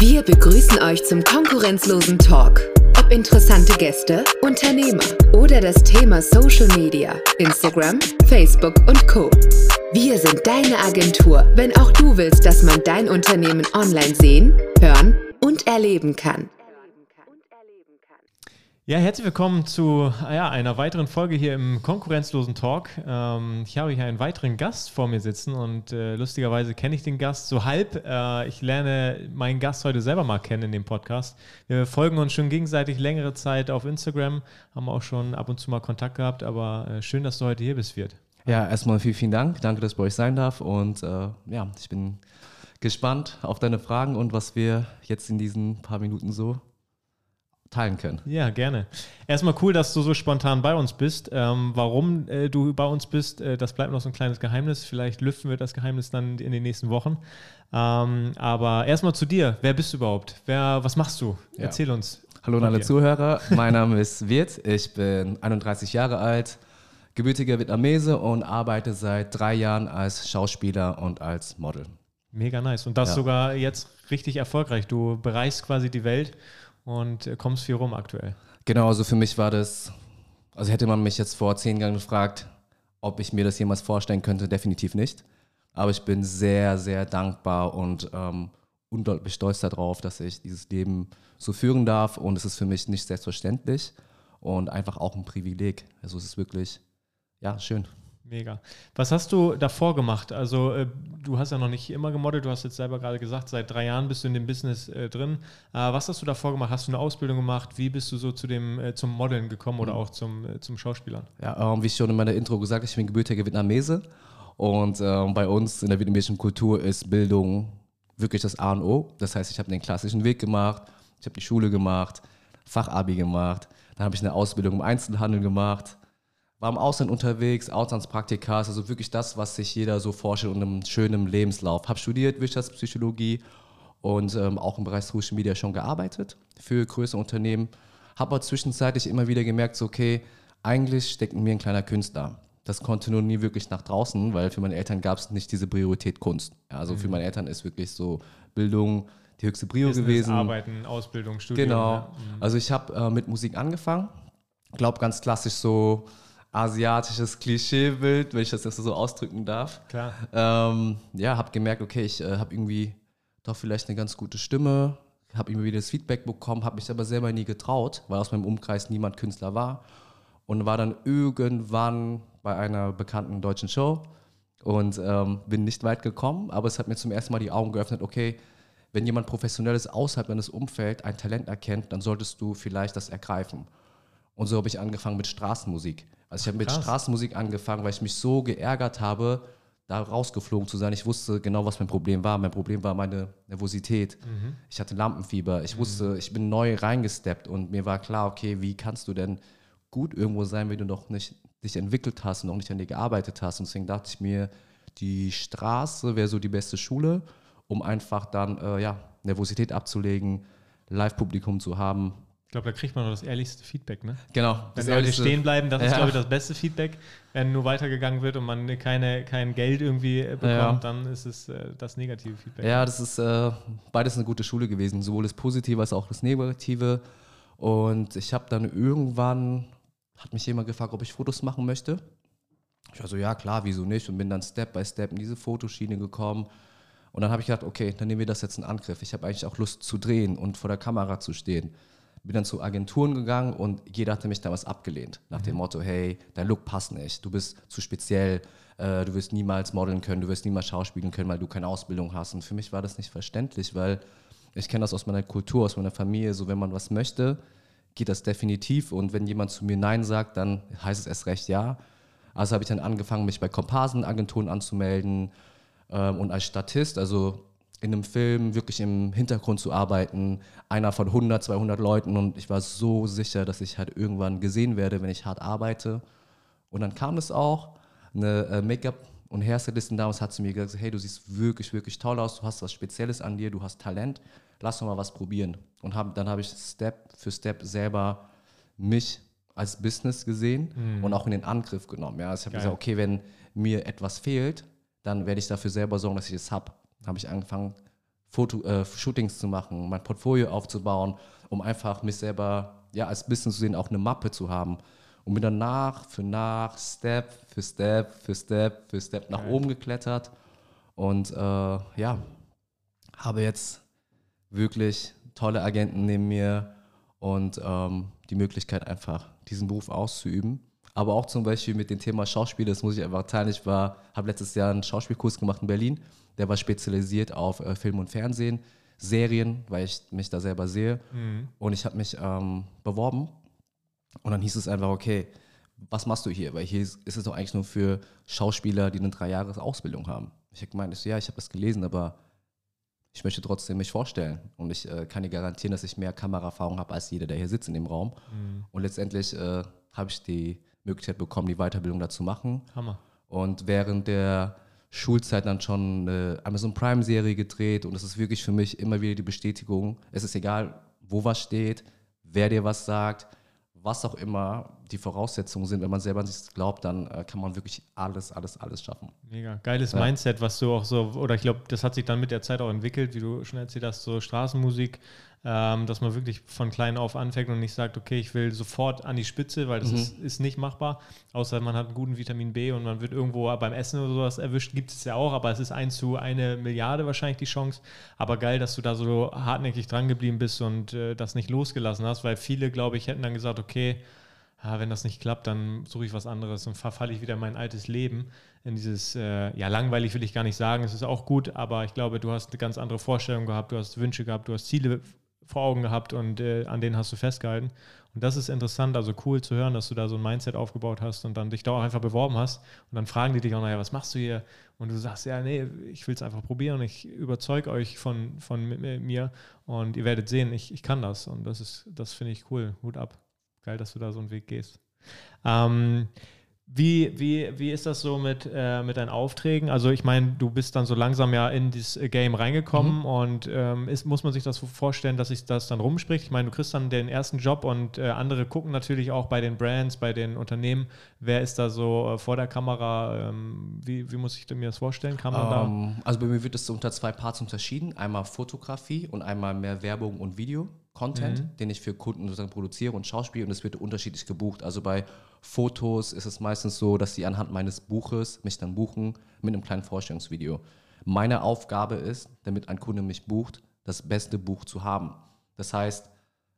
Wir begrüßen euch zum konkurrenzlosen Talk. Ob interessante Gäste, Unternehmer oder das Thema Social Media, Instagram, Facebook und Co. Wir sind deine Agentur, wenn auch du willst, dass man dein Unternehmen online sehen, hören und erleben kann. Ja, herzlich willkommen zu ja, einer weiteren Folge hier im konkurrenzlosen Talk. Ähm, ich habe hier einen weiteren Gast vor mir sitzen und äh, lustigerweise kenne ich den Gast so halb. Äh, ich lerne meinen Gast heute selber mal kennen in dem Podcast. Wir folgen uns schon gegenseitig längere Zeit auf Instagram, haben auch schon ab und zu mal Kontakt gehabt, aber äh, schön, dass du heute hier bist, Wirt. Ja, erstmal vielen, vielen Dank. Danke, dass ich bei euch sein darf und äh, ja, ich bin gespannt auf deine Fragen und was wir jetzt in diesen paar Minuten so teilen können. Ja, gerne. Erstmal cool, dass du so spontan bei uns bist. Ähm, warum äh, du bei uns bist, äh, das bleibt noch so ein kleines Geheimnis. Vielleicht lüften wir das Geheimnis dann in den nächsten Wochen. Ähm, aber erstmal zu dir. Wer bist du überhaupt? Wer, was machst du? Ja. Erzähl uns. Hallo an alle dir. Zuhörer. Mein Name ist Wirt. Ich bin 31 Jahre alt, gebürtiger Vietnamese und arbeite seit drei Jahren als Schauspieler und als Model. Mega nice. Und das ja. sogar jetzt richtig erfolgreich. Du bereichst quasi die Welt und äh, kommst viel rum aktuell. Genau, also für mich war das, also hätte man mich jetzt vor zehn Jahren gefragt, ob ich mir das jemals vorstellen könnte, definitiv nicht. Aber ich bin sehr, sehr dankbar und ähm, unglaublich stolz darauf, dass ich dieses Leben so führen darf. Und es ist für mich nicht selbstverständlich und einfach auch ein Privileg. Also es ist wirklich, ja, schön. Mega. Was hast du davor gemacht? Also äh, du hast ja noch nicht immer gemodelt, du hast jetzt selber gerade gesagt, seit drei Jahren bist du in dem Business äh, drin. Äh, was hast du davor gemacht? Hast du eine Ausbildung gemacht? Wie bist du so zu dem, äh, zum Modeln gekommen oder mhm. auch zum, äh, zum Schauspielern? Ja, ähm, wie ich schon in meiner Intro gesagt habe, ich bin gebürtiger Vietnamese und ähm, bei uns in der vietnamesischen Kultur ist Bildung wirklich das A und O. Das heißt, ich habe den klassischen Weg gemacht, ich habe die Schule gemacht, Fachabi gemacht, dann habe ich eine Ausbildung im Einzelhandel gemacht war im Ausland unterwegs, Auslandspraktika, also wirklich das, was sich jeder so vorstellt und einem schönen Lebenslauf. Habe studiert Wirtschaftspsychologie und ähm, auch im Bereich Social Media schon gearbeitet für größere Unternehmen. Habe aber zwischenzeitlich immer wieder gemerkt, so, okay, eigentlich steckt in mir ein kleiner Künstler. Das konnte nur nie wirklich nach draußen, weil für meine Eltern gab es nicht diese Priorität Kunst. Ja, also mhm. für meine Eltern ist wirklich so Bildung die höchste Prio Business, gewesen. Arbeiten, Ausbildung, Studium. Genau. Ja. Mhm. Also ich habe äh, mit Musik angefangen. Glaube ganz klassisch so asiatisches Klischeebild, wenn ich das jetzt so ausdrücken darf. Klar. Ähm, ja, habe gemerkt, okay, ich äh, habe irgendwie doch vielleicht eine ganz gute Stimme, habe immer wieder das Feedback bekommen, habe mich aber selber nie getraut, weil aus meinem Umkreis niemand Künstler war und war dann irgendwann bei einer bekannten deutschen Show und ähm, bin nicht weit gekommen, aber es hat mir zum ersten Mal die Augen geöffnet, okay, wenn jemand professionelles außerhalb deines Umfelds ein Talent erkennt, dann solltest du vielleicht das ergreifen. Und so habe ich angefangen mit Straßenmusik. Also ich habe mit Straßenmusik angefangen, weil ich mich so geärgert habe, da rausgeflogen zu sein. Ich wusste genau, was mein Problem war. Mein Problem war meine Nervosität. Mhm. Ich hatte Lampenfieber. Ich mhm. wusste, ich bin neu reingesteppt und mir war klar, okay, wie kannst du denn gut irgendwo sein, wenn du noch nicht dich entwickelt hast und noch nicht an dir gearbeitet hast. Und deswegen dachte ich mir, die Straße wäre so die beste Schule, um einfach dann äh, ja, Nervosität abzulegen, Live-Publikum zu haben, ich glaube, da kriegt man nur das ehrlichste Feedback, ne? Genau. Wenn Leute stehen bleiben, das ja. ist, glaube ich, das beste Feedback. Wenn nur weitergegangen wird und man keine, kein Geld irgendwie äh, bekommt, ja. dann ist es äh, das negative Feedback. Ja, das ist äh, beides eine gute Schule gewesen, sowohl das Positive als auch das Negative. Und ich habe dann irgendwann, hat mich jemand gefragt, ob ich Fotos machen möchte. Ich war so, ja klar, wieso nicht? Und bin dann Step by Step in diese Fotoschiene gekommen. Und dann habe ich gedacht, okay, dann nehmen wir das jetzt in Angriff. Ich habe eigentlich auch Lust zu drehen und vor der Kamera zu stehen bin dann zu Agenturen gegangen und jeder hatte mich damals abgelehnt. Nach mhm. dem Motto, hey, dein Look passt nicht, du bist zu speziell, äh, du wirst niemals modeln können, du wirst niemals schauspielen können, weil du keine Ausbildung hast. Und für mich war das nicht verständlich, weil ich kenne das aus meiner Kultur, aus meiner Familie, so wenn man was möchte, geht das definitiv. Und wenn jemand zu mir Nein sagt, dann heißt es erst recht ja. Also habe ich dann angefangen, mich bei Komparsenagenturen anzumelden ähm, und als Statist, also in einem Film wirklich im Hintergrund zu arbeiten, einer von 100, 200 Leuten und ich war so sicher, dass ich halt irgendwann gesehen werde, wenn ich hart arbeite. Und dann kam es auch, eine äh, Make-up- und Hairstylistin damals hat zu mir gesagt, hey, du siehst wirklich, wirklich toll aus, du hast was Spezielles an dir, du hast Talent, lass doch mal was probieren. Und hab, dann habe ich Step für Step selber mich als Business gesehen mhm. und auch in den Angriff genommen. Ja, also ich habe gesagt, okay, wenn mir etwas fehlt, dann werde ich dafür selber sorgen, dass ich es habe habe ich angefangen, Foto, äh, Shootings zu machen, mein Portfolio aufzubauen, um einfach mich selber ja, als Business zu sehen, auch eine Mappe zu haben. Und bin dann nach für nach, Step für Step für Step für Step nach Geil. oben geklettert. Und äh, ja, habe jetzt wirklich tolle Agenten neben mir und ähm, die Möglichkeit einfach diesen Beruf auszuüben. Aber auch zum Beispiel mit dem Thema Schauspiel, das muss ich einfach teilen. Ich war, habe letztes Jahr einen Schauspielkurs gemacht in Berlin. Der war spezialisiert auf äh, Film und Fernsehen, Serien, weil ich mich da selber sehe. Und ich habe mich ähm, beworben. Und dann hieß es einfach, okay, was machst du hier? Weil hier ist, ist es doch eigentlich nur für Schauspieler, die eine drei Jahre Ausbildung haben. Ich habe gemeint, ich so, ja, ich habe das gelesen, aber ich möchte trotzdem mich vorstellen. Und ich äh, kann dir garantieren, dass ich mehr Kameraerfahrung habe als jeder, der hier sitzt in dem Raum. Und letztendlich äh, habe ich die Möglichkeit bekommen, die Weiterbildung dazu machen. Hammer. Und während der Schulzeit dann schon eine Amazon Prime-Serie gedreht. Und es ist wirklich für mich immer wieder die Bestätigung. Es ist egal, wo was steht, wer dir was sagt, was auch immer die Voraussetzungen sind. Wenn man selber an sich glaubt, dann äh, kann man wirklich alles, alles, alles schaffen. Mega. Geiles Ja. Mindset, was du auch so, oder ich glaube, das hat sich dann mit der Zeit auch entwickelt, wie du schon erzählt hast, so Straßenmusik, ähm, dass man wirklich von klein auf anfängt und nicht sagt, okay, ich will sofort an die Spitze, weil das Mhm. ist, ist nicht machbar, außer man hat einen guten Vitamin B und man wird irgendwo beim Essen oder sowas erwischt, gibt es ja auch, aber es ist eins zu eine Milliarde wahrscheinlich die Chance. Aber geil, dass du da so hartnäckig dran geblieben bist und äh, das nicht losgelassen hast, weil viele, glaube ich, hätten dann gesagt, okay, ah, wenn das nicht klappt, dann suche ich was anderes und verfalle ich wieder in mein altes Leben. In dieses, äh, ja, langweilig will ich gar nicht sagen, es ist auch gut, aber ich glaube, du hast eine ganz andere Vorstellung gehabt, du hast Wünsche gehabt, du hast Ziele vor Augen gehabt und äh, an denen hast du festgehalten. Und das ist interessant, also cool zu hören, dass du da so ein Mindset aufgebaut hast und dann dich da auch einfach beworben hast. Und dann fragen die dich auch, naja, was machst du hier? Und du sagst, ja, nee, ich will es einfach probieren. Ich überzeuge euch von, von mi- mir und ihr werdet sehen, ich, ich kann das. Und das ist, das finde ich cool. Hut ab. Geil, dass du da so einen Weg gehst. Ähm, wie, wie, wie ist das so mit, äh, mit deinen Aufträgen? Also ich meine, du bist dann so langsam ja in dieses äh, Game reingekommen und ähm, ist, muss man sich das so vorstellen, dass sich das dann rumspricht? Ich meine, du kriegst dann den ersten Job und äh, andere gucken natürlich auch bei den Brands, bei den Unternehmen. Wer ist da so äh, vor der Kamera? Ähm, wie, wie muss ich mir das vorstellen? Kann man da? Ähm, also bei mir wird es unter zwei Parts unterschieden. Einmal Fotografie und einmal mehr Werbung und Video-Content, den ich für Kunden sozusagen produziere und schauspiele und es wird unterschiedlich gebucht. Also bei Fotos ist es meistens so, dass sie anhand meines Buches mich dann buchen mit einem kleinen Vorstellungsvideo. Meine Aufgabe ist, damit ein Kunde mich bucht, das beste Buch zu haben. Das heißt,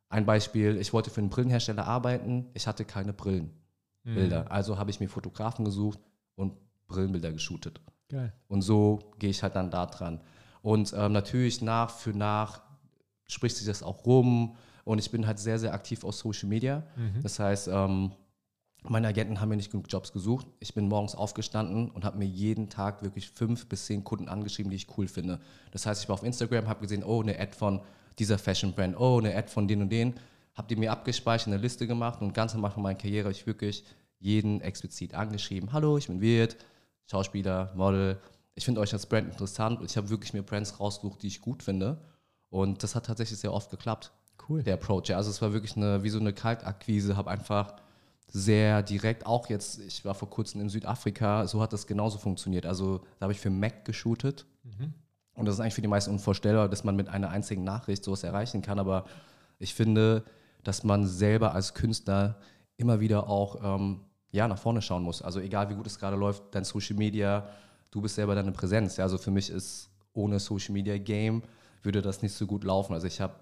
ein Beispiel, ich wollte für einen Brillenhersteller arbeiten, ich hatte keine Brillenbilder. Also habe ich mir Fotografen gesucht und Brillenbilder geshootet. Geil. Und so gehe ich halt dann da dran. Und ähm, natürlich nach für nach spricht sich das auch rum. Und ich bin halt sehr, sehr aktiv auf Social Media. Das heißt, ähm, meine Agenten haben mir nicht genug Jobs gesucht. Ich bin morgens aufgestanden und habe mir jeden Tag wirklich fünf bis zehn Kunden angeschrieben, die ich cool finde. Das heißt, ich war auf Instagram, habe gesehen, oh, eine Ad von dieser Fashion Brand, oh, eine Ad von den und den. Habe die mir abgespeichert, eine Liste gemacht und ganz am Anfang meiner Karriere habe ich wirklich jeden explizit angeschrieben. Hallo, ich bin Wirt, Schauspieler, Model. Ich finde euch als Brand interessant und ich habe wirklich mir Brands rausgesucht, die ich gut finde. Und das hat tatsächlich sehr oft geklappt. Cool. Der Approach. Ja, also es war wirklich eine, wie so eine Kaltakquise, habe einfach sehr direkt, auch jetzt, ich war vor kurzem in Südafrika, so hat das genauso funktioniert. Also da habe ich für Mac geshootet. Und das ist eigentlich für die meisten unvorstellbar, dass man mit einer einzigen Nachricht sowas erreichen kann. Aber ich finde, dass man selber als Künstler immer wieder auch ähm, ja, nach vorne schauen muss. Also egal wie gut es gerade läuft, dein Social Media, du bist selber deine Präsenz. Ja, also für mich ist ohne Social Media Game würde das nicht so gut laufen. Also ich habe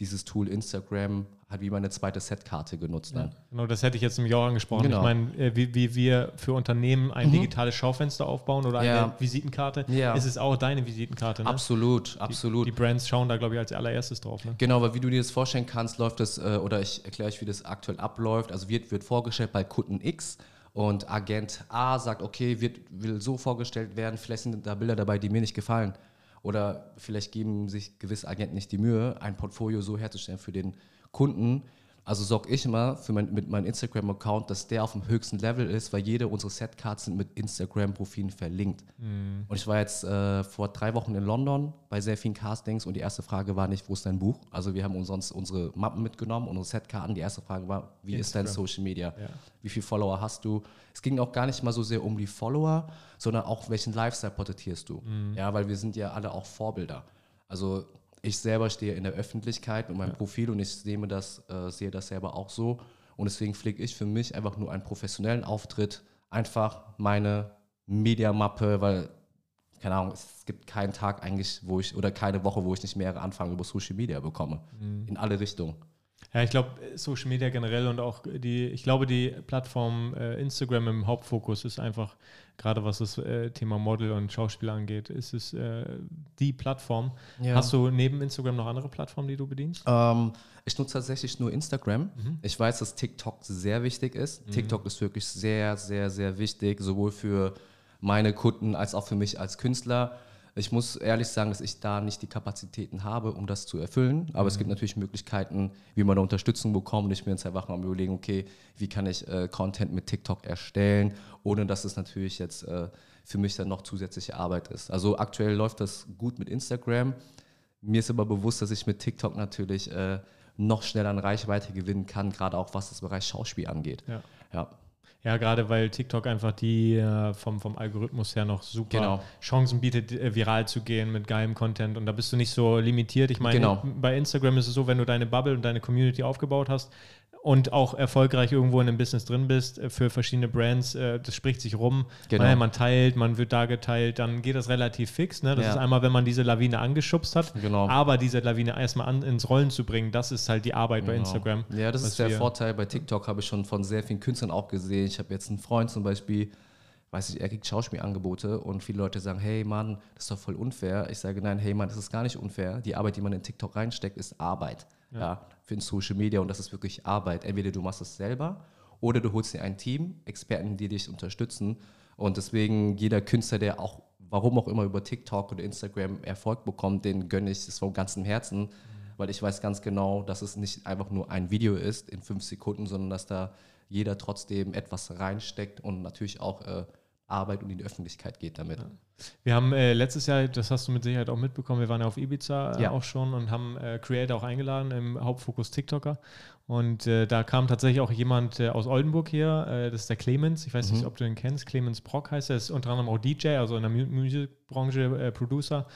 dieses Tool Instagram halt wie meine zweite Setkarte genutzt. Ja, genau, das hätte ich jetzt nämlich auch angesprochen. Genau. Ich meine, äh, wie, wie wir für Unternehmen ein digitales Schaufenster aufbauen oder eine Ja. Visitenkarte, Ja. ist es auch deine Visitenkarte. Ne? Absolut, absolut. Die, die Brands schauen da, glaube ich, als allererstes drauf. Ne? Genau, weil wie du dir das vorstellen kannst, läuft das, äh, oder ich erkläre euch, wie das aktuell abläuft. Also wird, wird vorgestellt bei Kunden X und Agent A sagt, okay, wird, will so vorgestellt werden, vielleicht sind da Bilder dabei, die mir nicht gefallen. Oder vielleicht geben sich gewisse Agenten nicht die Mühe, ein Portfolio so herzustellen für den Kunden. Also sorge ich immer für mein, mit meinem Instagram-Account, dass der auf dem höchsten Level ist, weil jede unserer Setcards sind mit Instagram-Profilen verlinkt. Und ich war jetzt äh, vor drei Wochen in London bei sehr vielen Castings und die erste Frage war nicht, wo ist dein Buch? Also wir haben uns sonst unsere Mappen mitgenommen, unsere Setkarten. Die erste Frage war, wie ist dein Instagram. Social Media? Ja. Wie viele Follower hast du? Es ging auch gar nicht mal so sehr um die Follower, sondern auch welchen Lifestyle porträtierst du? Ja, weil wir sind ja alle auch Vorbilder. Also ich selber stehe in der Öffentlichkeit mit meinem ja. Profil und ich sehe, das, äh, sehe das selber auch so. Und deswegen pflege ich für mich einfach nur einen professionellen Auftritt, einfach meine Mediamappe, weil, keine Ahnung, es gibt keinen Tag eigentlich, wo ich, oder keine Woche, wo ich nicht mehrere Anfragen über Social Media bekomme. Mhm. In alle Richtungen. Ja, ich glaube, Social Media generell und auch die, ich glaube, die Plattform äh, Instagram im Hauptfokus ist einfach, gerade was das äh, Thema Model und Schauspiel angeht, ist es äh, die Plattform. Ja. Hast du neben Instagram noch andere Plattformen, die du bedienst? Ähm, ich nutze tatsächlich nur Instagram. Mhm. Ich weiß, dass TikTok sehr wichtig ist. Mhm. TikTok ist wirklich sehr, sehr, sehr wichtig, sowohl für meine Kunden als auch für mich als Künstler. Ich muss ehrlich sagen, dass ich da nicht die Kapazitäten habe, um das zu erfüllen. Aber mhm. es gibt natürlich Möglichkeiten, wie man da Unterstützung bekommt. Und ich bin jetzt einfach mal überlegen, okay, wie kann ich äh, Content mit TikTok erstellen, ohne dass es natürlich jetzt äh, für mich dann noch zusätzliche Arbeit ist. Also aktuell läuft das gut mit Instagram. Mir ist aber bewusst, dass ich mit TikTok natürlich äh, noch schneller an Reichweite gewinnen kann, gerade auch was das Bereich Schauspiel angeht. Ja. ja. Ja, gerade weil TikTok einfach die äh, vom, vom Algorithmus her noch super genau. Chancen bietet, äh, viral zu gehen mit geilem Content. Und da bist du nicht so limitiert. Ich meine, genau. bei Instagram ist es so, wenn du deine Bubble und deine Community aufgebaut hast, und auch erfolgreich irgendwo in einem Business drin bist äh, für verschiedene Brands, äh, das spricht sich rum. Genau. Man, man, teilt, man wird da geteilt, dann geht das relativ fix. Ne? Das ja. ist einmal, wenn man diese Lawine angeschubst hat. Genau. Aber diese Lawine erstmal an, ins Rollen zu bringen, das ist halt die Arbeit genau. bei Instagram. Ja, das ist der Vorteil. Bei TikTok habe ich schon von sehr vielen Künstlern auch gesehen. Ich habe jetzt einen Freund zum Beispiel, weiß ich, er kriegt Schauspielangebote und viele Leute sagen, hey Mann, das ist doch voll unfair. Ich sage, nein, hey Mann, das ist gar nicht unfair. Die Arbeit, die man in TikTok reinsteckt, ist Arbeit. Ja. ja für Social Media und das ist wirklich Arbeit. Entweder du machst es selber oder du holst dir ein Team, Experten, die dich unterstützen. Und deswegen jeder Künstler, der auch, warum auch immer über TikTok oder Instagram Erfolg bekommt, den gönne ich es von ganzem Herzen, weil ich weiß ganz genau, dass es nicht einfach nur ein Video ist in fünf Sekunden, sondern dass da jeder trotzdem etwas reinsteckt und natürlich auch äh, Arbeit und in die Öffentlichkeit geht damit. Ja. Wir haben äh, letztes Jahr, das hast du mit Sicherheit auch mitbekommen, wir waren ja auf Ibiza äh, ja. auch schon und haben äh, Creator auch eingeladen im Hauptfokus TikToker. Und äh, da kam tatsächlich auch jemand äh, aus Oldenburg hier, äh, das ist der Clemens, ich weiß mhm. nicht, ob du den kennst, Clemens Brock heißt er, ist unter anderem auch DJ, also in der Musikbranche Producer,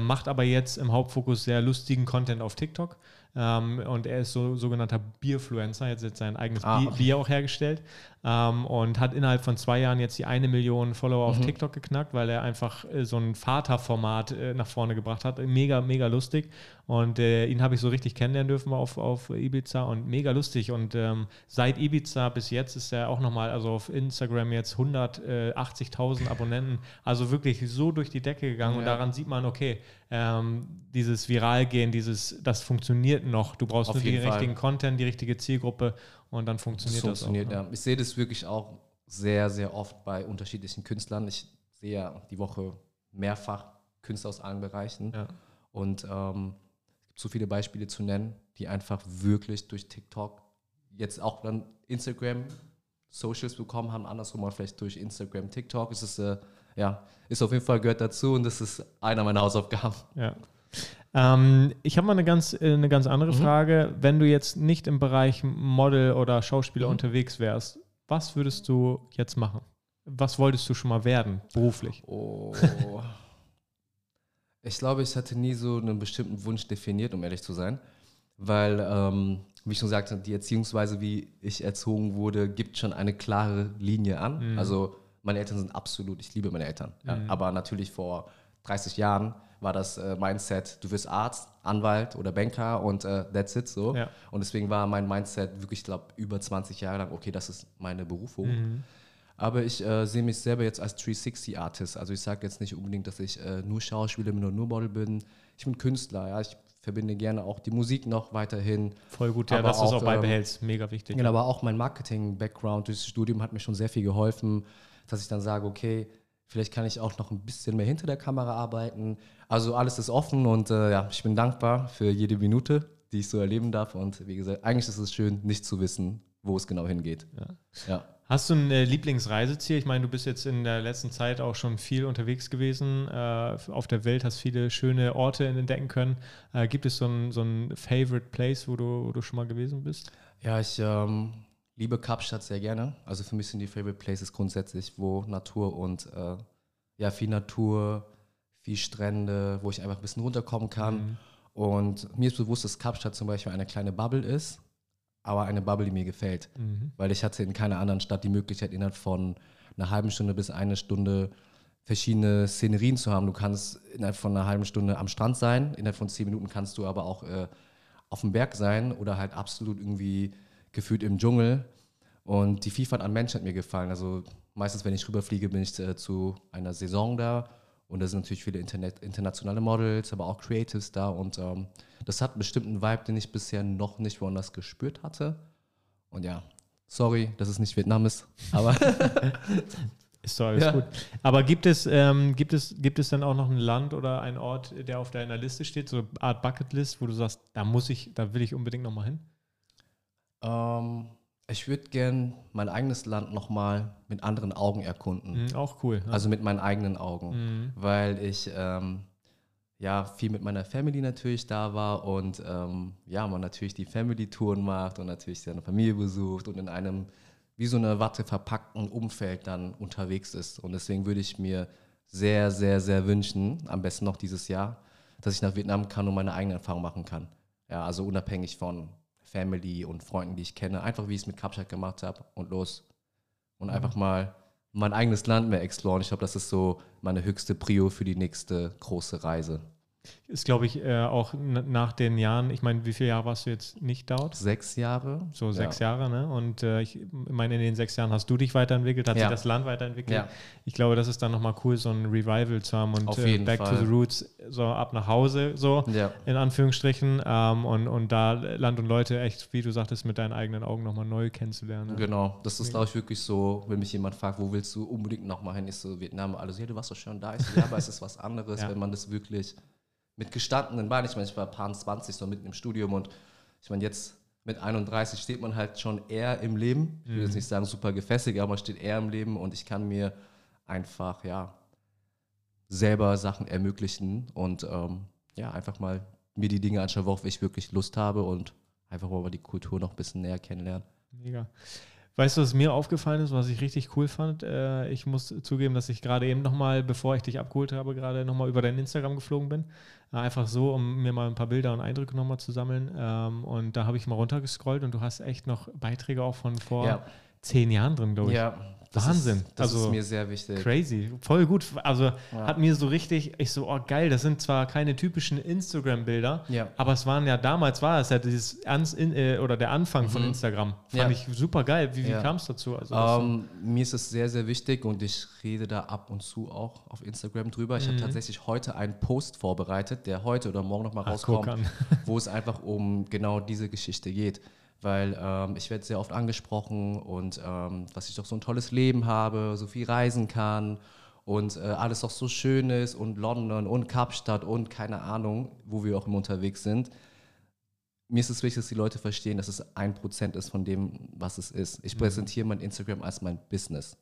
macht aber jetzt im Hauptfokus sehr lustigen Content auf TikTok. Ähm, und er ist so sogenannter Bierfluencer, jetzt hat sein eigenes ah, Bier. Bier, auch hergestellt ähm, und hat innerhalb von zwei Jahren jetzt die eine Million Follower mhm. auf TikTok geknackt, weil er einfach äh, so ein Vaterformat äh, nach vorne gebracht hat. Mega, mega lustig. Und äh, ihn habe ich so richtig kennenlernen dürfen auf, auf Ibiza und mega lustig. Und ähm, seit Ibiza bis jetzt ist er auch nochmal, also auf Instagram jetzt 180.000 Abonnenten, also wirklich so durch die Decke gegangen. Ja. Und daran sieht man, okay, ähm, dieses Viralgehen, dieses, das funktioniert noch. Du brauchst auf nur den richtigen Content, die richtige Zielgruppe und dann funktioniert das, funktioniert, das auch. Ne? Ja. Ich sehe das wirklich auch sehr, sehr oft bei unterschiedlichen Künstlern. Ich sehe ja die Woche mehrfach Künstler aus allen Bereichen. Ja. Und ähm, so viele Beispiele zu nennen, die einfach wirklich durch TikTok jetzt auch dann Instagram Socials bekommen haben, andersrum mal vielleicht durch Instagram, TikTok. Es ist, äh, ja, ist auf jeden Fall gehört dazu und das ist einer meiner Hausaufgaben. Ja. Ähm, ich habe mal eine ganz, äh, eine ganz andere mhm. Frage. Wenn du jetzt nicht im Bereich Model oder Schauspieler mhm. unterwegs wärst, was würdest du jetzt machen? Was wolltest du schon mal werden, beruflich? Oh. Ich glaube, ich hatte nie so einen bestimmten Wunsch definiert, um ehrlich zu sein. Weil, ähm, wie ich schon sagte, die Erziehungsweise, wie ich erzogen wurde, gibt schon eine klare Linie an. Mhm. Also meine Eltern sind absolut, ich liebe meine Eltern. Mhm. Ja, aber natürlich vor 30 Jahren war das äh, Mindset, du wirst Arzt, Anwalt oder Banker und äh, that's it so. Ja. Und deswegen war mein Mindset wirklich, ich glaube, über 20 Jahre lang, okay, das ist meine Berufung. Mhm. Aber ich äh, sehe mich selber jetzt als 360-Artist. Also ich sage jetzt nicht unbedingt, dass ich äh, nur Schauspieler bin oder nur Model bin. Ich bin Künstler, ja. Ich verbinde gerne auch die Musik noch weiterhin. Voll gut, ja, dass du es auch beibehältst. Ähm, Mega wichtig. Genau, aber auch mein Marketing-Background durchs Studium hat mir schon sehr viel geholfen, dass ich dann sage, okay, vielleicht kann ich auch noch ein bisschen mehr hinter der Kamera arbeiten. Also alles ist offen und äh, ja, ich bin dankbar für jede Minute, die ich so erleben darf. Und wie gesagt, eigentlich ist es schön, nicht zu wissen, wo es genau hingeht. Ja. ja. Hast du ein äh, Lieblingsreiseziel? Ich meine, du bist jetzt in der letzten Zeit auch schon viel unterwegs gewesen äh, auf der Welt, hast viele schöne Orte entdecken können. Äh, gibt es so ein, so ein Favorite Place, wo du, wo du schon mal gewesen bist? Ja, ich ähm, liebe Kapstadt sehr gerne. Also für mich sind die Favorite Places grundsätzlich, wo Natur und äh, ja, viel Natur, viel Strände, wo ich einfach ein bisschen runterkommen kann. Mhm. Und mir ist bewusst, dass Kapstadt zum Beispiel eine kleine Bubble ist, aber eine Bubble, die mir gefällt. Mhm. Weil ich hatte in keiner anderen Stadt die Möglichkeit, innerhalb von einer halben Stunde bis eine Stunde verschiedene Szenerien zu haben. Du kannst innerhalb von einer halben Stunde am Strand sein, innerhalb von zehn Minuten kannst du aber auch äh, auf dem Berg sein oder halt absolut irgendwie gefühlt im Dschungel. Und die Vielfalt an Menschen hat mir gefallen. Also meistens, wenn ich rüberfliege, bin ich äh, zu einer Saison da und da sind natürlich viele Internet, internationale Models, aber auch Creatives da. Und ähm, das hat einen bestimmten Vibe, den ich bisher noch nicht woanders gespürt hatte. Und ja, sorry, dass es nicht Vietnam ist, aber. ist doch alles ja. gut. Aber gibt es, ähm, gibt, es, gibt es dann auch noch ein Land oder ein Ort, der auf deiner Liste steht, so eine Art Bucketlist, wo du sagst, da muss ich, da will ich unbedingt nochmal hin? Ähm, ich würde gern mein eigenes Land nochmal mit anderen Augen erkunden. Mhm, auch cool. Ja. Also mit meinen eigenen Augen. Mhm. Weil ich ähm, ja viel mit meiner Family natürlich da war und ähm, ja, man natürlich die Family-Touren macht und natürlich seine Familie besucht und in einem wie so eine Watte verpackten Umfeld dann unterwegs ist. Und deswegen würde ich mir sehr, sehr, sehr wünschen, am besten noch dieses Jahr, dass ich nach Vietnam kann und meine eigene Erfahrung machen kann. Ja, also unabhängig von Family und Freunden, die ich kenne. Einfach wie ich es mit Kapstadt gemacht habe und los. Und mhm. einfach mal mein eigenes Land mehr exploren. Ich glaube, das ist so meine höchste Prio für die nächste große Reise. Ist, glaube ich, äh, auch nach den Jahren, ich meine, wie viele Jahre warst du jetzt nicht dort? Sechs Jahre. So sechs ja. Jahre, ne? Und äh, ich meine, in den sechs Jahren hast du dich weiterentwickelt, hat ja. sich das Land weiterentwickelt. Ja. Ich glaube, das ist dann nochmal cool, so ein Revival zu haben und äh, Back Fall. to the Roots, so ab nach Hause, so in Anführungsstrichen. Ähm, und, und da Land und Leute echt, wie du sagtest, mit deinen eigenen Augen nochmal neu kennenzulernen. Ne? Genau, das ist, glaube ich, wirklich so, wenn mich jemand fragt, wo willst du unbedingt nochmal hin, ist so Vietnam, alles, ja, du warst doch schon da, ist, ja, aber es ist was anderes, wenn man das wirklich mit gestandenen Beinen. Ich meine, ich war paar 20, so mitten im Studium und ich meine, jetzt mit 31 steht man halt schon eher im Leben. Ich will jetzt mhm. nicht sagen super gefestigt, aber man steht eher im Leben und ich kann mir einfach, ja, selber Sachen ermöglichen und ähm, ja, einfach mal mir die Dinge anschauen, worauf ich wirklich Lust habe und einfach mal die Kultur noch ein bisschen näher kennenlernen. Mega. Weißt du, was mir aufgefallen ist, was ich richtig cool fand? Äh, ich muss zugeben, dass ich gerade eben nochmal, bevor ich dich abgeholt habe, gerade nochmal über dein Instagram geflogen bin. Äh, einfach so, um mir mal ein paar Bilder und Eindrücke nochmal zu sammeln. Ähm, und da habe ich mal runtergescrollt und du hast echt noch Beiträge auch von vor ja. zehn Jahren drin, glaube ich. Ja, das Wahnsinn. Ist, das also, ist mir sehr wichtig. Crazy. Voll gut. Also ja. hat mir so richtig, ich so, oh geil, das sind zwar keine typischen Instagram-Bilder, ja. aber es waren ja damals war es ja dieses äh, oder der Anfang mhm. von Instagram. Fand ja. ich super geil. Wie, wie kam es dazu? Also, um, ähm, mir ist es sehr, sehr wichtig und ich rede da ab und zu auch auf Instagram drüber. Ich mhm. habe tatsächlich heute einen Post vorbereitet, der heute oder morgen nochmal rauskommt, wo es einfach um genau diese Geschichte geht weil ähm, ich werde sehr oft angesprochen und ähm, dass ich doch so ein tolles Leben habe, so viel reisen kann und äh, alles doch so schön ist und London und Kapstadt und keine Ahnung, wo wir auch immer unterwegs sind. Mir ist es wichtig, dass die Leute verstehen, dass es ein Prozent ist von dem, was es ist. Ich mhm. präsentiere mein Instagram als mein Business.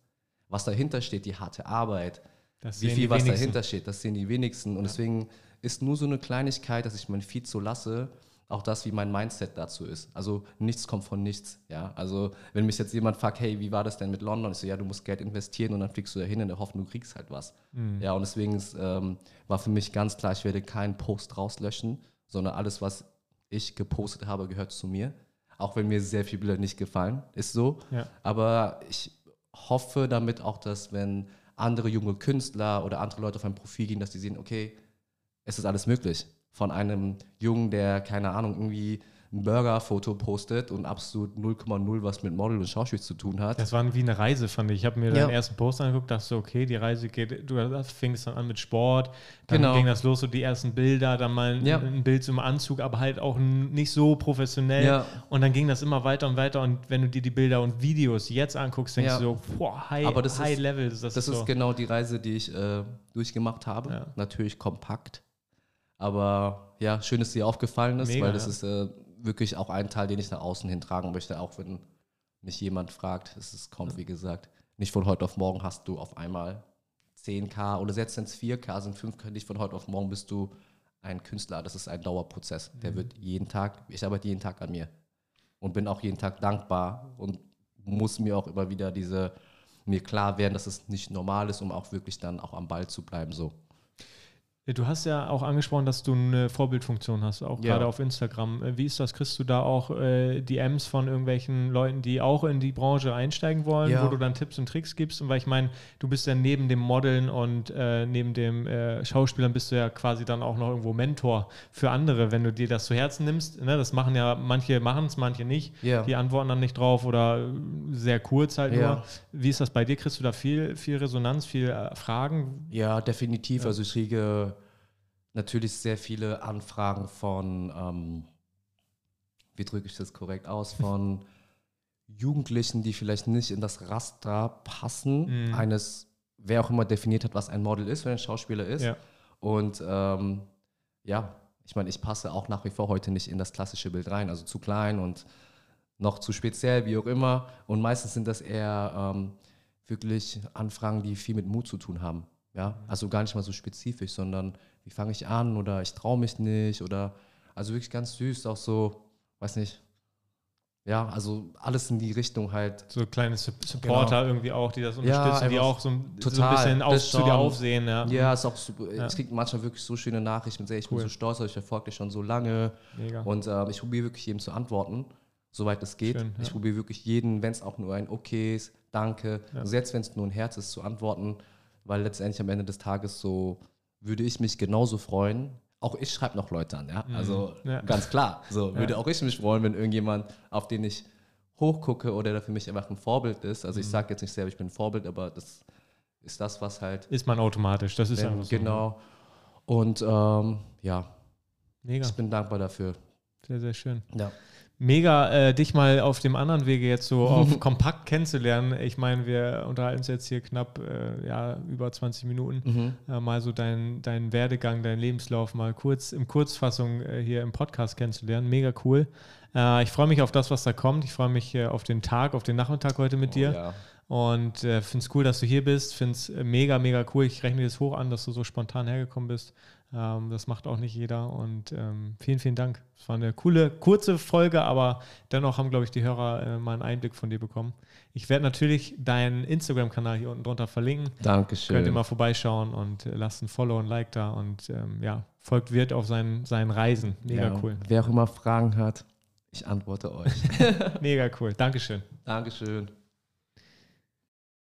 Was dahinter steht, die harte Arbeit, wie viel was wenigsten. dahinter steht, das sehen die wenigsten. Und ja. deswegen ist nur so eine Kleinigkeit, dass ich mein Feed so lasse, auch das, wie mein Mindset dazu ist. Also nichts kommt von nichts. Ja? Also wenn mich jetzt jemand fragt, hey, wie war das denn mit London? Ich so, ja, du musst Geld investieren und dann fliegst du dahin in der Hoffnung, du kriegst halt was. Mhm. Ja, und deswegen ist, ähm, war für mich ganz klar, ich werde keinen Post rauslöschen, sondern alles, was ich gepostet habe, gehört zu mir. Auch wenn mir sehr viele Bilder nicht gefallen, ist so. Ja. Aber ich hoffe damit auch, dass wenn andere junge Künstler oder andere Leute auf ein Profil gehen, dass die sehen, okay, es ist alles möglich von einem Jungen, der, keine Ahnung, irgendwie ein Burger-Foto postet und absolut 0,0 was mit Model und Schauspiel zu tun hat. Das war wie eine Reise, fand ich. Ich habe mir ja. den ersten Post angeguckt, dachte so, okay, die Reise geht, du fingst dann an mit Sport, dann genau. ging das los, so die ersten Bilder, dann mal ein, ja. ein Bild zum Anzug, aber halt auch nicht so professionell. Ja. Und dann ging das immer weiter und weiter und wenn du dir die Bilder und Videos jetzt anguckst, denkst du so, boah, high, aber das high ist, level. Das, das ist, so. genau die Reise, die ich äh, durchgemacht habe. Natürlich kompakt aber ja, schön, dass dir aufgefallen ist, Mega, weil das ja. ist äh, wirklich auch ein Teil, den ich nach außen hin tragen möchte, auch wenn mich jemand fragt. Es ist, kommt, wie gesagt, nicht von heute auf morgen hast du auf einmal 10k oder selbst wenn es 4k sind, 5k, nicht von heute auf morgen bist du ein Künstler. Das ist ein Dauerprozess. Der mhm. wird jeden Tag, ich arbeite jeden Tag an mir und bin auch jeden Tag dankbar und muss mir auch immer wieder diese, mir klar werden, dass es nicht normal ist, um auch wirklich dann auch am Ball zu bleiben. So. Du hast ja auch angesprochen, dass du eine Vorbildfunktion hast, auch Ja. gerade auf Instagram. Äh, Wie ist das? Kriegst du da auch äh, DMs von irgendwelchen Leuten, die auch in die Branche einsteigen wollen, Ja. wo du dann Tipps und Tricks gibst? Und weil ich meine, du bist ja neben dem Modeln und äh, neben dem äh, Schauspielern bist du ja quasi dann auch noch irgendwo Mentor für andere, wenn du dir das zu Herzen nimmst. Ne? Das machen ja, manche machen es, manche nicht. Ja. Die antworten dann nicht drauf oder sehr kurz halt nur. Wie ist das bei dir? Kriegst du da viel, viel Resonanz, viel äh, Fragen? Ja, definitiv. Also ich kriege natürlich sehr viele Anfragen von, ähm, wie drücke ich das korrekt aus, von Jugendlichen, die vielleicht nicht in das Raster passen, Mhm. eines, wer auch immer definiert hat, was ein Model ist, wenn ein Schauspieler ist. Ja. Und ähm, ja, ich meine, ich passe auch nach wie vor heute nicht in das klassische Bild rein, also zu klein und noch zu speziell, wie auch immer. Und meistens sind das eher ähm, wirklich Anfragen, die viel mit Mut zu tun haben. Ja, also gar nicht mal so spezifisch, sondern wie fange ich an oder ich traue mich nicht oder also wirklich ganz süß, auch so, weiß nicht. Ja, also alles in die Richtung halt. So kleine Sup- Supporter irgendwie auch, die das Ja, unterstützen, die einfach auch so ein, so ein bisschen auf, zu dir aufsehen. Ja, Ja, ist auch super. Ja. Ich kriege manchmal wirklich so schöne Nachrichten. Ich Cool. bin so stolz, ich verfolge dich schon so lange. Mega. Und ähm, ich probiere wirklich jedem zu antworten, soweit es geht. Schön, ja. Ich probiere wirklich jeden, wenn es auch nur ein Okay ist, danke, Ja. selbst wenn es nur ein Herz ist, zu antworten, weil letztendlich am Ende des Tages so würde ich mich genauso freuen. Auch ich schreibe noch Leute an, ja. Also Mhm. Ja. ganz klar. So würde auch ich mich freuen, wenn irgendjemand, auf den ich hochgucke oder der für mich einfach ein Vorbild ist. Mhm. Also ich sage jetzt nicht selber, ich bin ein Vorbild, aber das ist das, was halt ist man automatisch. Das ist wenn, einfach so. genau. Und ähm, ja, Mega. ich bin dankbar dafür. Sehr, sehr schön. Ja. Mega, äh, dich mal auf dem anderen Wege jetzt so auf kompakt kennenzulernen. Ich meine, wir unterhalten uns jetzt hier knapp äh, ja, über 20 Minuten. Mhm. Äh, mal so deinen deinen Werdegang, deinen Lebenslauf mal kurz in Kurzfassung äh, hier im Podcast kennenzulernen. Mega cool. Äh, ich freue mich auf das, was da kommt. Ich freue mich äh, auf den Tag, auf den Nachmittag heute mit dir. Oh, ja. Und finde es cool, dass du hier bist. Finde es mega, mega cool. Ich rechne dir das hoch an, dass du so spontan hergekommen bist. Ähm, das macht auch nicht jeder. Und ähm, vielen, vielen Dank. Es war eine coole, kurze Folge, aber dennoch haben, glaube ich, die Hörer äh, mal einen Einblick von dir bekommen. Ich werde natürlich deinen Instagram-Kanal hier unten drunter verlinken. Dankeschön. Könnt ihr mal vorbeischauen und äh, lasst ein Follow und Like da. Und ähm, ja, folgt Wirt auf seinen, seinen Reisen. Mega ja. cool. Wer auch immer Fragen hat, ich antworte euch. Mega cool. Dankeschön. Dankeschön.